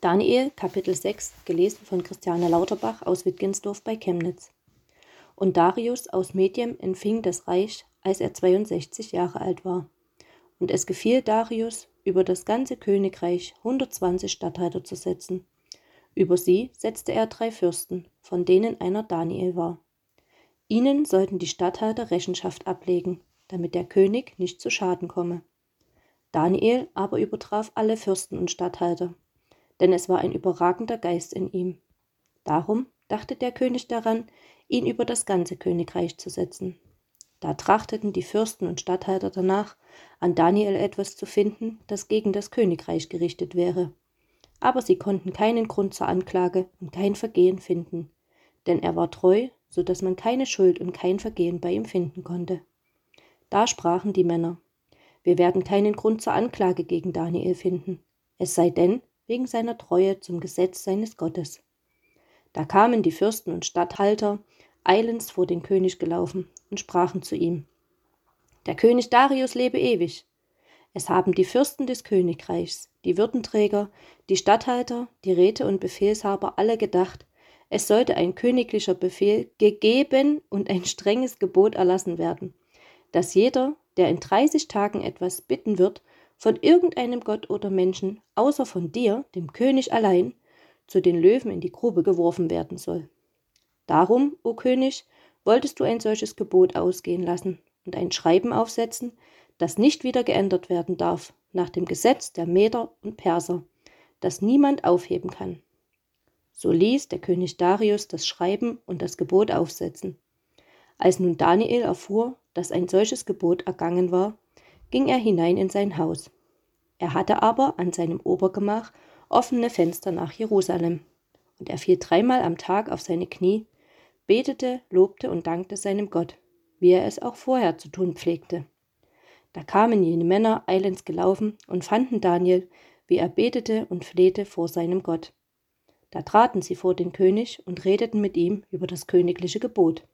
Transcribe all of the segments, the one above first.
Daniel, Kapitel 6, gelesen von Christiane Lauterbach aus Wittgensdorf bei Chemnitz. Und Darius aus Medien empfing das Reich, als er 62 Jahre alt war. Und es gefiel Darius, über das ganze Königreich 120 Statthalter zu setzen. Über sie setzte er drei Fürsten, von denen einer Daniel war. Ihnen sollten die Statthalter Rechenschaft ablegen, damit der König nicht zu Schaden komme. Daniel aber übertraf alle Fürsten und Statthalter, denn es war ein überragender Geist in ihm. Darum dachte der König daran, ihn über das ganze Königreich zu setzen. Da trachteten die Fürsten und Statthalter danach, an Daniel etwas zu finden, das gegen das Königreich gerichtet wäre. Aber sie konnten keinen Grund zur Anklage und kein Vergehen finden, denn er war treu, so dass man keine Schuld und kein Vergehen bei ihm finden konnte. Da sprachen die Männer, wir werden keinen Grund zur Anklage gegen Daniel finden, es sei denn wegen seiner Treue zum Gesetz seines Gottes. Da kamen die Fürsten und Statthalter eilends vor den König gelaufen und sprachen zu ihm. Der König Darius lebe ewig. Es haben die Fürsten des Königreichs, die Würdenträger, die Statthalter, die Räte und Befehlshaber alle gedacht, es sollte ein königlicher Befehl gegeben und ein strenges Gebot erlassen werden, dass jeder, der in 30 Tagen etwas bitten wird, von irgendeinem Gott oder Menschen, außer von dir, dem König allein, zu den Löwen in die Grube geworfen werden soll. Darum, o König, wolltest du ein solches Gebot ausgehen lassen und ein Schreiben aufsetzen, das nicht wieder geändert werden darf, nach dem Gesetz der Meder und Perser, das niemand aufheben kann. So ließ der König Darius das Schreiben und das Gebot aufsetzen. Als nun Daniel erfuhr, dass ein solches Gebot ergangen war, ging er hinein in sein Haus. Er hatte aber an seinem Obergemach offene Fenster nach Jerusalem, und er fiel dreimal am Tag auf seine Knie betete, lobte und dankte seinem Gott, wie er es auch vorher zu tun pflegte. Da kamen jene Männer eilends gelaufen und fanden Daniel, wie er betete und flehte vor seinem Gott. Da traten sie vor den König und redeten mit ihm über das königliche Gebot.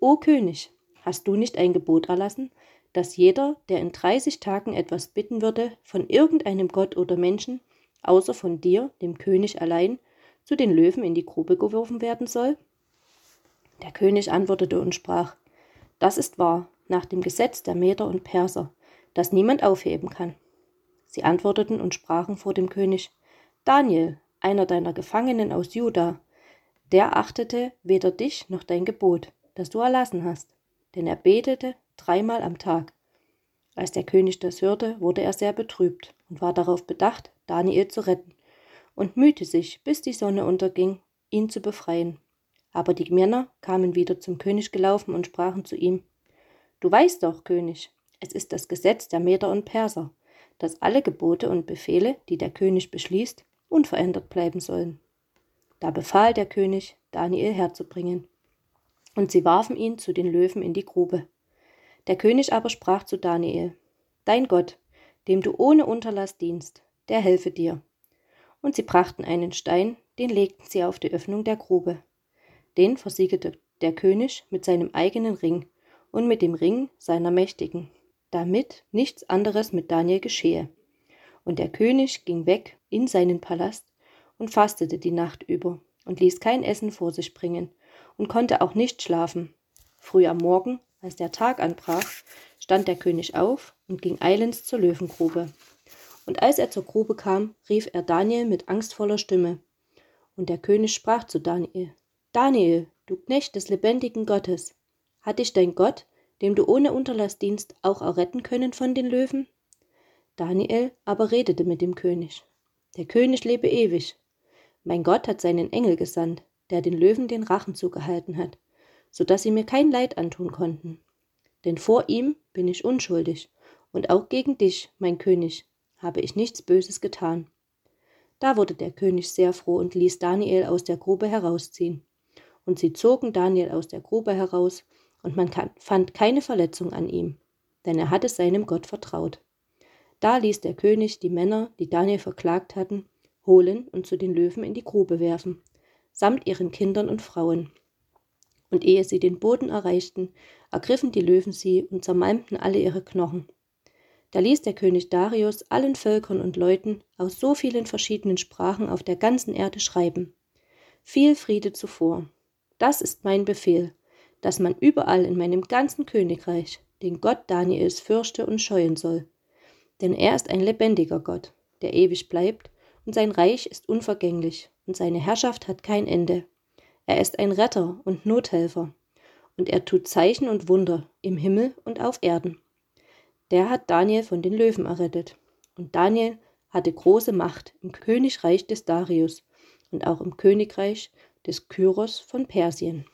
O König, hast du nicht ein Gebot erlassen, dass jeder, der in dreißig Tagen etwas bitten würde, von irgendeinem Gott oder Menschen, außer von dir, dem König allein, zu den Löwen in die Grube geworfen werden soll? Der König antwortete und sprach, Das ist wahr, nach dem Gesetz der Meder und Perser, das niemand aufheben kann. Sie antworteten und sprachen vor dem König, Daniel, einer deiner Gefangenen aus Juda, der achtete weder dich noch dein Gebot, das du erlassen hast, denn er betete dreimal am Tag. Als der König das hörte, wurde er sehr betrübt und war darauf bedacht, Daniel zu retten, und mühte sich, bis die Sonne unterging, ihn zu befreien. Aber die Männer kamen wieder zum König gelaufen und sprachen zu ihm Du weißt doch, König, es ist das Gesetz der Meder und Perser, dass alle Gebote und Befehle, die der König beschließt, unverändert bleiben sollen. Da befahl der König, Daniel herzubringen. Und sie warfen ihn zu den Löwen in die Grube. Der König aber sprach zu Daniel, Dein Gott, dem du ohne Unterlass dienst, der helfe dir. Und sie brachten einen Stein, den legten sie auf die Öffnung der Grube. Den versiegelte der König mit seinem eigenen Ring und mit dem Ring seiner Mächtigen, damit nichts anderes mit Daniel geschehe. Und der König ging weg in seinen Palast und fastete die Nacht über und ließ kein Essen vor sich bringen und konnte auch nicht schlafen. Früh am Morgen, als der Tag anbrach, stand der König auf und ging eilends zur Löwengrube. Und als er zur Grube kam, rief er Daniel mit angstvoller Stimme. Und der König sprach zu Daniel, Daniel, du Knecht des lebendigen Gottes, hat dich dein Gott, dem du ohne Unterlass dienst, auch erretten können von den Löwen? Daniel aber redete mit dem König. Der König lebe ewig. Mein Gott hat seinen Engel gesandt, der den Löwen den Rachen zugehalten hat, so dass sie mir kein Leid antun konnten. Denn vor ihm bin ich unschuldig, und auch gegen dich, mein König, habe ich nichts Böses getan. Da wurde der König sehr froh und ließ Daniel aus der Grube herausziehen und sie zogen Daniel aus der Grube heraus, und man fand keine Verletzung an ihm, denn er hatte seinem Gott vertraut. Da ließ der König die Männer, die Daniel verklagt hatten, holen und zu den Löwen in die Grube werfen, samt ihren Kindern und Frauen. Und ehe sie den Boden erreichten, ergriffen die Löwen sie und zermalmten alle ihre Knochen. Da ließ der König Darius allen Völkern und Leuten aus so vielen verschiedenen Sprachen auf der ganzen Erde schreiben. Viel Friede zuvor. Das ist mein Befehl, dass man überall in meinem ganzen Königreich den Gott Daniels fürchte und scheuen soll. Denn er ist ein lebendiger Gott, der ewig bleibt, und sein Reich ist unvergänglich, und seine Herrschaft hat kein Ende. Er ist ein Retter und Nothelfer, und er tut Zeichen und Wunder im Himmel und auf Erden. Der hat Daniel von den Löwen errettet. Und Daniel hatte große Macht im Königreich des Darius und auch im Königreich des Kyros von Persien.